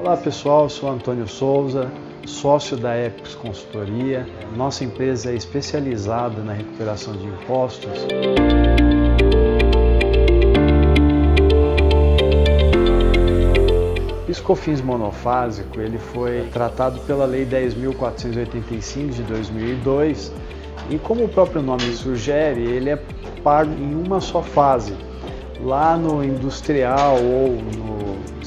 Olá pessoal, sou Antônio Souza, sócio da Epix Consultoria. Nossa empresa é especializada na recuperação de impostos. Piscofins monofásico ele foi tratado pela Lei 10.485 de 2002 e como o próprio nome sugere, ele é pago em uma só fase. Lá no industrial ou no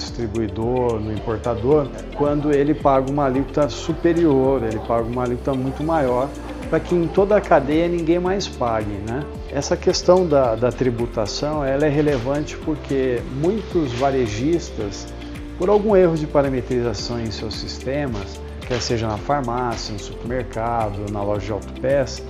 distribuidor, no importador, quando ele paga uma alíquota superior, ele paga uma alíquota muito maior, para que em toda a cadeia ninguém mais pague. Né? Essa questão da, da tributação ela é relevante porque muitos varejistas por algum erro de parametrização em seus sistemas, quer seja na farmácia, no supermercado, na loja de autopeça,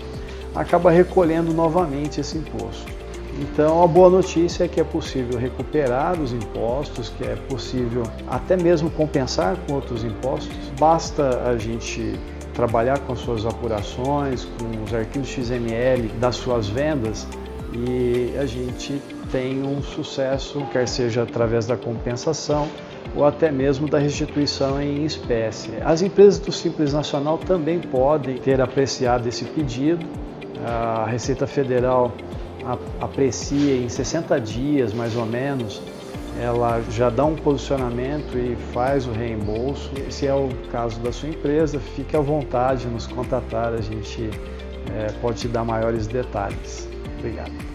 acaba recolhendo novamente esse imposto. Então, a boa notícia é que é possível recuperar os impostos, que é possível até mesmo compensar com outros impostos. Basta a gente trabalhar com as suas apurações, com os arquivos XML das suas vendas e a gente tem um sucesso, quer seja através da compensação ou até mesmo da restituição em espécie. As empresas do Simples Nacional também podem ter apreciado esse pedido. A Receita Federal aprecia em 60 dias, mais ou menos, ela já dá um posicionamento e faz o reembolso. Se é o caso da sua empresa, fique à vontade de nos contatar, a gente é, pode te dar maiores detalhes. Obrigado.